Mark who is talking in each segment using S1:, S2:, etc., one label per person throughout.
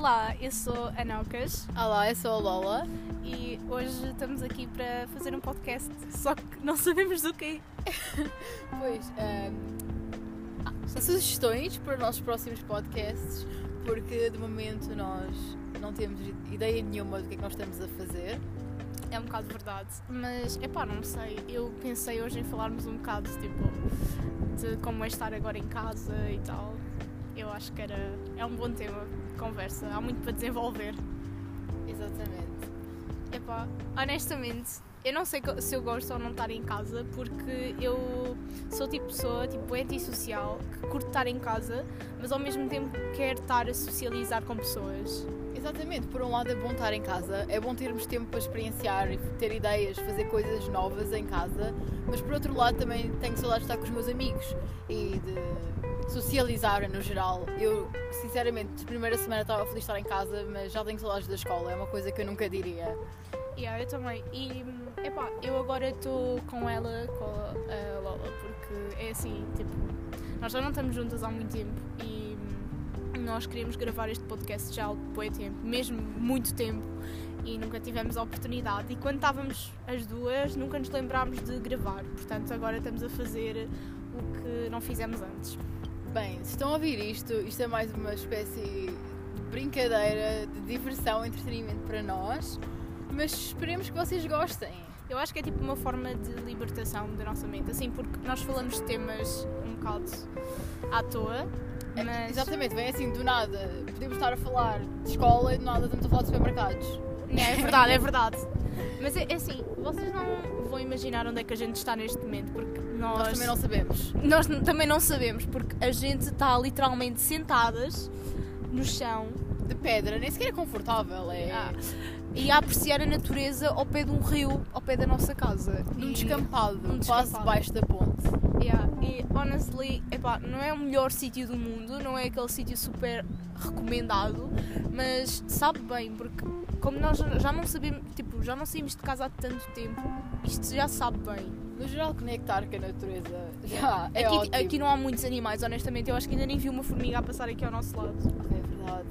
S1: Olá, eu sou a Naucas
S2: Olá, eu sou a Lola.
S1: e hoje estamos aqui para fazer um podcast, só que não sabemos do quê.
S2: Pois, ehm, há sugestões para os nossos próximos podcasts, porque de momento nós não temos ideia nenhuma do que é que nós estamos a fazer.
S1: É um bocado verdade, mas é pá, não sei. Eu pensei hoje em falarmos um bocado tipo de como é estar agora em casa e tal. Eu acho que era é um bom tema conversa, há muito para desenvolver.
S2: Exatamente.
S1: Epá, honestamente, eu não sei se eu gosto ou não estar em casa porque eu sou tipo pessoa tipo antissocial que curte estar em casa, mas ao mesmo tempo quer estar a socializar com pessoas.
S2: Exatamente, por um lado é bom estar em casa, é bom termos tempo para experienciar e ter ideias, fazer coisas novas em casa, mas por outro lado também tenho saudades de estar com os meus amigos e de socializar no geral. Eu, sinceramente, de primeira semana estava feliz de estar em casa, mas já tenho saudades da escola, é uma coisa que eu nunca diria.
S1: Yeah, eu também. E epá, eu agora estou com ela, com a Lola, porque é assim, tipo, nós já não estamos juntas há muito tempo e nós queríamos gravar este podcast já há muito tempo, mesmo muito tempo, e nunca tivemos a oportunidade. E quando estávamos as duas, nunca nos lembrámos de gravar, portanto agora estamos a fazer o que não fizemos antes.
S2: Bem, se estão a ouvir isto, isto é mais uma espécie de brincadeira, de diversão, entretenimento para nós, mas esperemos que vocês gostem.
S1: Eu acho que é tipo uma forma de libertação da nossa mente, assim, porque nós falamos de temas um bocado à toa,
S2: É,
S1: mas.
S2: Exatamente, vem assim do nada. Podemos estar a falar de escola e do nada estamos a falar de supermercados.
S1: É, é verdade, é verdade. Mas é, é assim, vocês não vão imaginar onde é que a gente está neste momento, porque nós,
S2: Nós também não sabemos.
S1: nós também não sabemos, porque a gente está literalmente sentadas no chão
S2: De pedra, nem sequer é confortável. É
S1: ah, e a apreciar a natureza ao pé de um rio, ao pé da nossa casa.
S2: num descampado, quase
S1: descampado.
S2: debaixo da ponte.
S1: Yeah, e honestly, epá, não é o melhor sítio do mundo, não é aquele sítio super recomendado, mas sabe bem, porque como nós já não sabemos, tipo, já não saímos de casa há tanto tempo, isto já sabe bem.
S2: No geral, conectar com a natureza já é
S1: aqui,
S2: ótimo.
S1: aqui não há muitos animais, honestamente, eu acho que ainda nem vi uma formiga a passar aqui ao nosso lado.
S2: É verdade,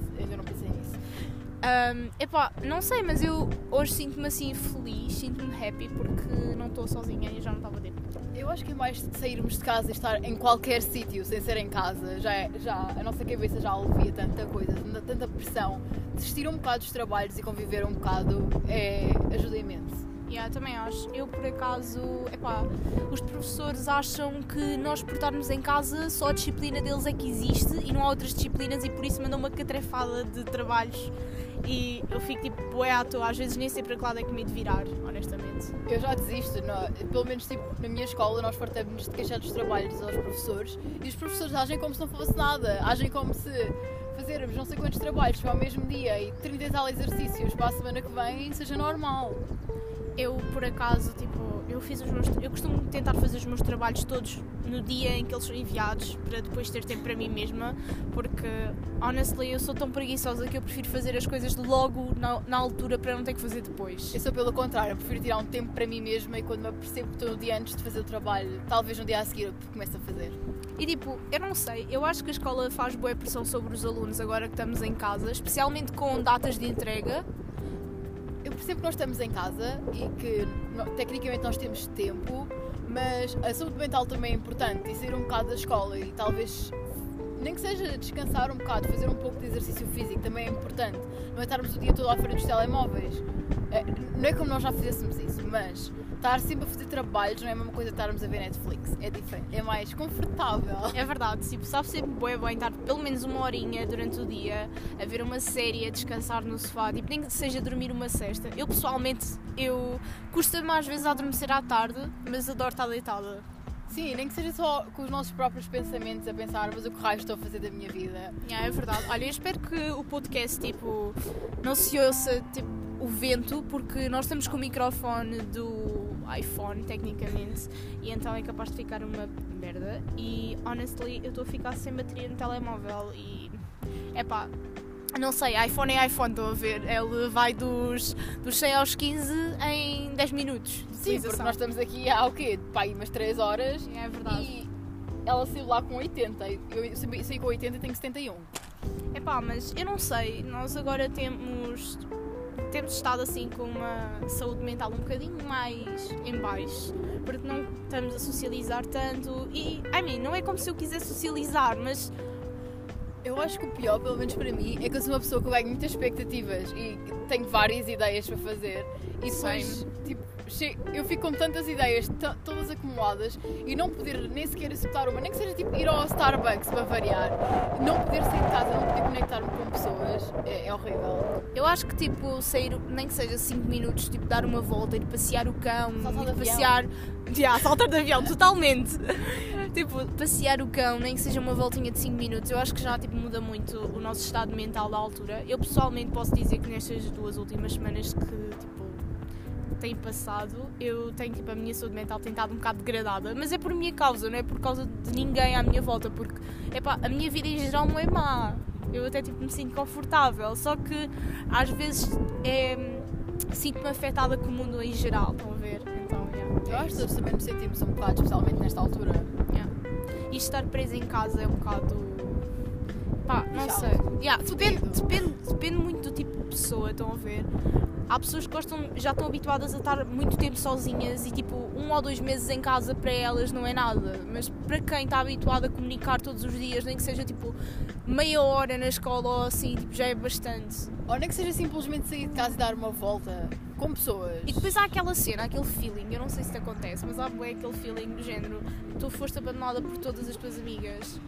S1: Um, epá, não sei, mas eu hoje sinto-me assim feliz, sinto-me happy porque não estou sozinha e já não estava dentro.
S2: Eu acho que é mais de sairmos de casa e estar em qualquer sítio sem ser em casa. Já, é- já a nossa cabeça já alivia tanta coisa, tanta, tanta pressão. Desistir um bocado dos trabalhos e conviver um bocado é, ajuda imenso.
S1: Yeah, também acho. Eu, por acaso, epá, os professores acham que nós, por estarmos em casa, só a disciplina deles é que existe e não há outras disciplinas e por isso mandam uma catrefada de trabalhos e eu fico tipo, bué à toa, às vezes nem sei para que lado é que me de virar, honestamente.
S2: Eu já desisto, não- pelo menos tipo, na minha escola nós fartamos de queixar dos trabalhos aos professores e os professores agem como se não fosse nada, agem como se fazermos não sei quantos trabalhos para o mesmo dia e 30 e tal exercícios para a semana que vem seja normal.
S1: Eu, por acaso, tipo, eu fiz os meus. Eu costumo tentar fazer os meus trabalhos todos no dia em que eles são enviados para depois ter tempo para mim mesma, porque, honestly, eu sou tão preguiçosa que eu prefiro fazer as coisas logo na, na altura para não ter que fazer depois.
S2: Eu sou pelo contrário, eu prefiro tirar um tempo para mim mesma e quando me apercebo que estou no dia antes de fazer o trabalho, talvez no dia a seguir eu começo a fazer.
S1: E tipo, eu não sei, eu acho que a escola faz boa pressão sobre os alunos agora que estamos em casa, especialmente com datas de entrega.
S2: Percebo que nós estamos em casa e que tecnicamente nós temos tempo, mas a saúde mental também é importante e sair um bocado da escola e talvez nem que seja descansar um bocado, fazer um pouco de exercício físico também é importante. Não é estarmos o dia todo à frente dos telemóveis. É, não é como nós já fizéssemos isso, mas estar sempre a fazer trabalhos não é a mesma coisa estarmos a ver Netflix. É diferente, é mais confortável.
S1: É verdade, tipo, sabe sempre bem estar pelo menos uma horinha durante o dia a ver uma série, a descansar no sofá, tipo, nem que seja dormir uma cesta. Eu pessoalmente, eu custa-me às vezes a adormecer à tarde, mas adoro estar deitada.
S2: Sim, nem que seja só com os nossos próprios pensamentos a pensar, mas o que raio estou a fazer da minha vida.
S1: Yeah, é verdade. Olha, eu espero que o podcast, tipo, não se ouça, tipo, o vento, porque nós estamos com o microfone do iPhone, tecnicamente, e então é capaz de ficar uma merda. E, honestly, eu estou a ficar sem bateria no telemóvel e, epá, não sei, iPhone é iPhone, estou a ver. Ele vai dos, dos 100 aos 15 em 10 minutos.
S2: Sim, porque nós estamos aqui há o quê? Pá, umas 3 horas
S1: É verdade.
S2: e ela saiu lá com 80. Eu saí com 80 e tenho 71.
S1: Epá, mas eu não sei, nós agora temos temos estado assim com uma saúde mental um bocadinho mais em baixo, porque não estamos a socializar tanto. E, I mean, não é como se eu quisesse socializar, mas
S2: Eu acho que o pior, pelo menos para mim, é que eu sou uma pessoa que ganho muitas expectativas e tenho várias ideias para fazer. E depois, tipo, eu fico com tantas ideias, todas acumuladas e não poder nem sequer executar uma, nem que seja tipo ir ao Starbucks para variar, não poder sair de casa, não poder conectar-me com pessoas, é, é horrível.
S1: eu acho que tipo sair, nem que seja 5 minutos, tipo dar uma volta, ir passear o cão, ir
S2: avião.
S1: passear, yeah, saltar de avião, totalmente. tipo, passear o cão, nem que seja uma voltinha de 5 minutos, eu acho que já tipo muda muito o nosso estado mental da altura. Eu pessoalmente posso dizer que nestas duas últimas semanas que tipo tem passado, eu tenho tipo a minha saúde mental tem estado um bocado degradada, mas é por minha causa, não é por causa de ninguém à minha volta, porque epá, a minha vida em geral não é má. Eu até tipo me sinto confortável, só que às vezes é, sinto-me afetada com o mundo em geral, estão a ver? Então, yeah,
S2: Eu
S1: é
S2: acho que todos também nos sentimos um bocado, especialmente nesta altura.
S1: Yeah. E estar preso em casa é um bocado. Pá, não
S2: Chato.
S1: sei. Yeah, depende, depende, depende muito do tipo de pessoa, estão a ver? Há pessoas que gostam, já estão habituadas a estar muito tempo sozinhas e tipo um ou dois meses em casa para elas não é nada. Mas para quem está habituado a comunicar todos os dias, nem que seja tipo meia hora na escola ou assim, tipo, já é bastante.
S2: Ou nem que seja simplesmente sair de casa e dar uma volta com pessoas.
S1: E depois há aquela cena, aquele feeling, eu não sei se te acontece, mas há bué aquele feeling do género, tu foste abandonada por todas as tuas amigas.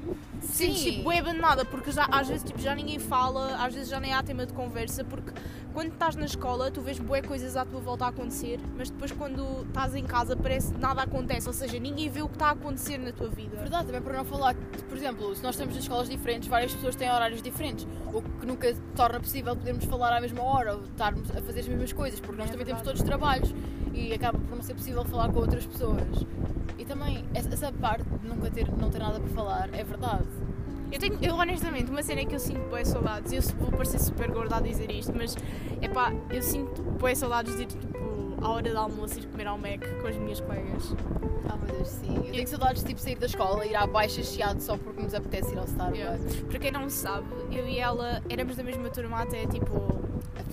S2: Sim.
S1: Sentes tipo bué abandonada, porque já, às vezes tipo, já ninguém fala, às vezes já nem há tema de conversa, porque quando estás na escola tu vês bué coisas à tua volta a acontecer, mas depois quando estás em casa parece que nada acontece, ou seja, ninguém vê o que está a acontecer na tua vida.
S2: Verdade, também para não falar que, por exemplo, se nós estamos em escolas diferentes, várias pessoas têm horários diferentes, o que nunca torna possível podermos falar à mesma hora ou estarmos a fazer as mesmas coisas, porque nós
S1: É
S2: também temos
S1: verdade.
S2: todos trabalhos e acaba por não ser possível falar com outras pessoas. E também, essa, parte de nunca ter, não ter nada para falar, é verdade.
S1: Eu, tenho, eu honestamente, uma cena que eu sinto boas saudades, eu vou parecer super gorda a dizer isto, mas é pá, eu sinto boas saudades de ir tipo à hora do almoço ir comer ao Mac com as minhas colegas.
S2: Ah, meu Deus, sim. Eu tenho saudades de tipo, sair da escola, ir à baixa chiado só porque nos apetece ir ao Starbucks.
S1: Yeah. Para quem não sabe, eu e ela éramos da mesma turma até tipo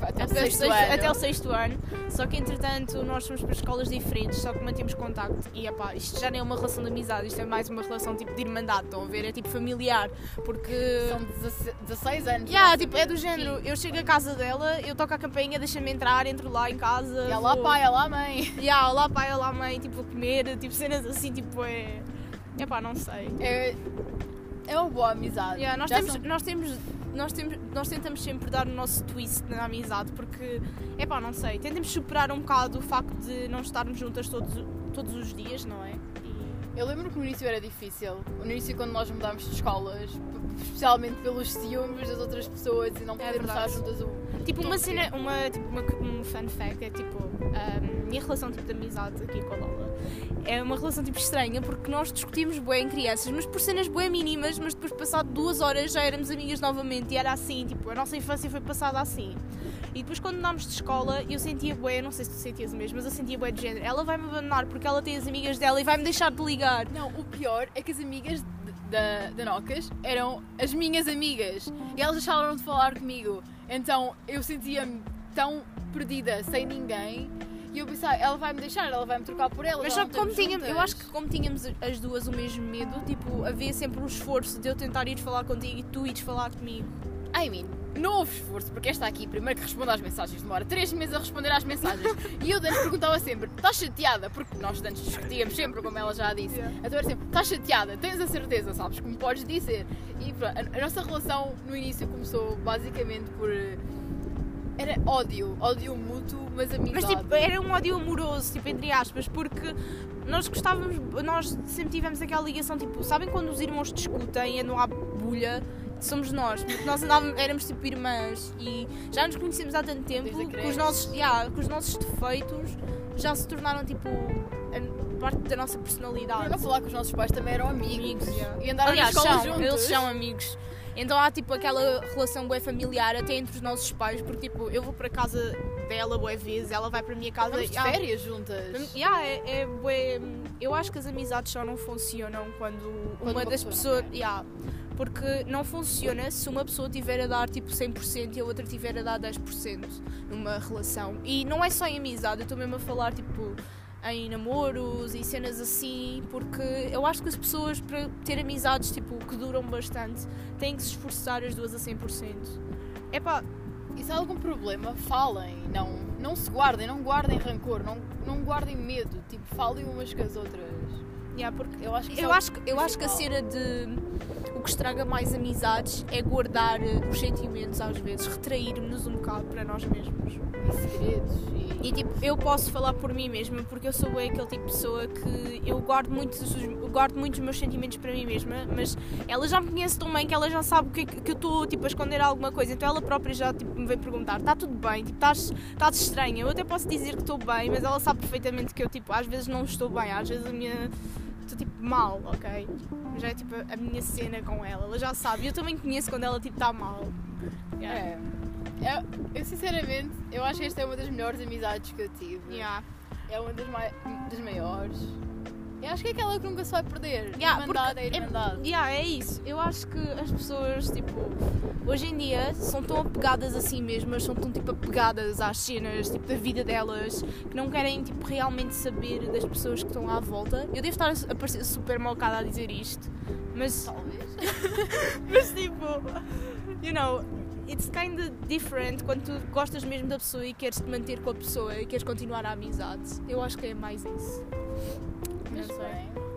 S2: Até o
S1: até, o
S2: sexto
S1: sexto,
S2: ano.
S1: até o sexto ano, só que entretanto nós fomos para escolas diferentes, só que mantemos contacto e epá, isto já nem é uma relação de amizade, isto é mais uma relação tipo de irmandade, estão a ver? É tipo familiar, porque.
S2: São 16 16 anos.
S1: Yeah, tipo, é do género, eu chego à casa dela, eu toco a campainha, deixa-me entrar, entro lá em casa.
S2: E lá
S1: vou-
S2: pai, lá mãe.
S1: Yeah, lá pai, lá mãe, tipo, a comer, tipo, cenas assim, tipo, é. Epá, não sei.
S2: É, é uma boa amizade.
S1: Yeah, nós,
S2: Já
S1: temos,
S2: são-
S1: nós, temos, nós, temos, nós tentamos sempre dar o nosso twist na amizade porque, epá, não sei, tentamos superar um bocado o facto de não estarmos juntas todos, todos os dias, não é? E-
S2: Eu lembro que no início era difícil. No início, quando nós mudámos de escolas, especialmente pelos ciúmes das outras pessoas e não podermos estar
S1: verdade.
S2: juntas. o-
S1: Tipo, uma cena, uma, tipo, uma, um fun fact é tipo, a minha relação tipo, de amizade aqui com a Lola é uma relação tipo estranha porque nós discutimos bué em crianças, mas por cenas bué mínimas, mas depois passado duas horas já éramos amigas novamente e era assim, tipo, a nossa infância foi passada assim. E depois quando andámos de escola eu sentia bué, não sei se tu sentias o mesmo, mas eu sentia bué de género, ela vai-me abandonar porque ela tem as amigas dela e vai-me deixar de ligar.
S2: Não, o pior é que as amigas da, da Nocas eram as minhas amigas e elas deixaram de falar comigo. Então eu sentia-me tão perdida, sem ninguém. E eu pensava, ela vai me deixar, ela vai me trocar por ela.
S1: Mas só que como tínhamos, eu acho que como tínhamos as duas o mesmo medo, tipo, havia sempre um esforço de eu tentar ir falar contigo e tu ires falar comigo.
S2: I mean, não houve esforço, porque esta aqui, primeiro que responde às mensagens, demora 3 meses a responder às mensagens. e eu antes perguntava sempre, estás chateada? Porque nós antes discutíamos sempre, como ela já disse.
S1: Yeah.
S2: Então era sempre, estás chateada? Tens a certeza, sabes? Como podes dizer. E pronto, a nossa relação no início começou basicamente por. Era ódio, ódio mútuo, mas amizade.
S1: Mas tipo, era um ódio amoroso, tipo, entre aspas, porque nós gostávamos, nós sempre tivemos aquela ligação, tipo, sabem quando os irmãos discutem e andam à bulha? Somos nós, porque nós andávamos, éramos tipo irmãs e já nos conhecemos há tanto tempo que os, nossos, yeah, que os nossos defeitos já se tornaram tipo parte da nossa personalidade.
S2: Não falar que os nossos pais também eram amigos.
S1: Amigos, yeah.
S2: E andaram
S1: Aliás,
S2: na escola
S1: são,
S2: juntos.
S1: eles são amigos. Então há tipo aquela relação bué familiar até entre os nossos pais, porque tipo, eu vou para casa dela bué vezes, ela vai para a minha casa.
S2: Vamos de
S1: Ah,
S2: férias juntas.
S1: Yeah, é, é bué- Eu acho que as amizades só não funcionam quando,
S2: Quando
S1: uma das
S2: pessoa
S1: pessoas.
S2: não
S1: yeah, porque não funciona se uma pessoa tiver a dar tipo 100% e a outra tiver a dar 10% numa relação. E não é só em amizade, eu estou mesmo a falar tipo em namoros e cenas assim, porque eu acho que as pessoas para ter amizades tipo que duram bastante têm que se esforçar as duas a 100%. Epá,
S2: E se há algum problema, falem. Não, não se guardem, não guardem rancor, não, não guardem medo. Tipo, falem umas com as outras.
S1: Yeah, porque
S2: Eu acho que
S1: Eu acho, que- eu acho que a cena de o que estraga mais amizades é guardar eh, os sentimentos às vezes, retrairmos-nos um bocado para nós mesmos.
S2: E segredos. E,
S1: E tipo, eu posso falar por mim mesma porque eu sou aquele tipo de pessoa que eu guardo muitos, guardo muitos meus sentimentos para mim mesma, mas ela já me conhece tão bem que ela já sabe que, é que que eu estou tipo, a esconder alguma coisa, então ela própria já tipo, me vem perguntar: está tudo bem? Tipo, estás, estás estranha? Eu até posso dizer que estou bem, mas ela sabe perfeitamente que eu tipo, às vezes não estou bem, às vezes a minha. Estou tipo mal, ok? Já é tipo a minha cena com ela, ela já sabe. Eu também conheço quando ela tipo está mal. Yeah.
S2: é. É, eu sinceramente, eu acho que esta é uma das melhores amizades que eu tive.
S1: Yeah.
S2: É uma das, mai- das maiores. Eu acho que é aquela que nunca se vai perder.
S1: Yeah,
S2: irmandade
S1: porque
S2: é irmandade.
S1: Yeah, é isso. Eu acho que as pessoas, tipo, hoje em dia são tão apegadas a si mesmas, são tão tipo apegadas às cenas, tipo, da vida delas, que não querem tipo realmente saber das pessoas que estão à volta. Eu devo estar a parecer super malcada a dizer isto, mas
S2: Talvez.
S1: mas tipo, you know, it's kind of different quando tu gostas mesmo da pessoa e queres te manter com a pessoa e queres continuar a amizade. Eu acho que é mais isso. Não sei.
S2: bem.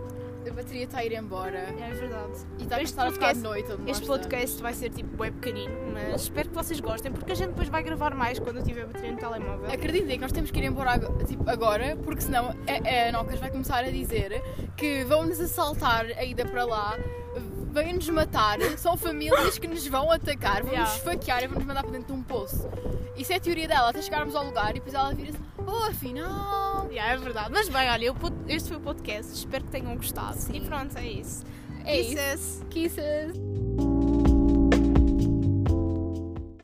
S2: A bateria está a ir embora.
S1: É verdade.
S2: E está a começar a ficar de noite.
S1: Este podcast vai ser tipo web pequenino, mas espero que vocês gostem, porque a gente depois vai gravar mais quando eu tiver bateria no telemóvel.
S2: Acreditem que nós temos que ir embora tipo, agora, porque senão a, a Nocas vai começar a dizer que vão-nos assaltar a ida para lá, vêm-nos matar, são famílias que nos vão atacar, vão-nos
S1: Yeah.
S2: esfaquear e vão-nos mandar para dentro de um poço. Isso é a teoria dela, até chegarmos ao lugar e depois ela vira-se, oh afinal.
S1: Yeah, é verdade. Mas bem, olha, eu este foi o podcast, espero que tenham gostado.
S2: Sim.
S1: E pronto, é isso.
S2: É isso.
S1: Kisses.
S2: Kisses.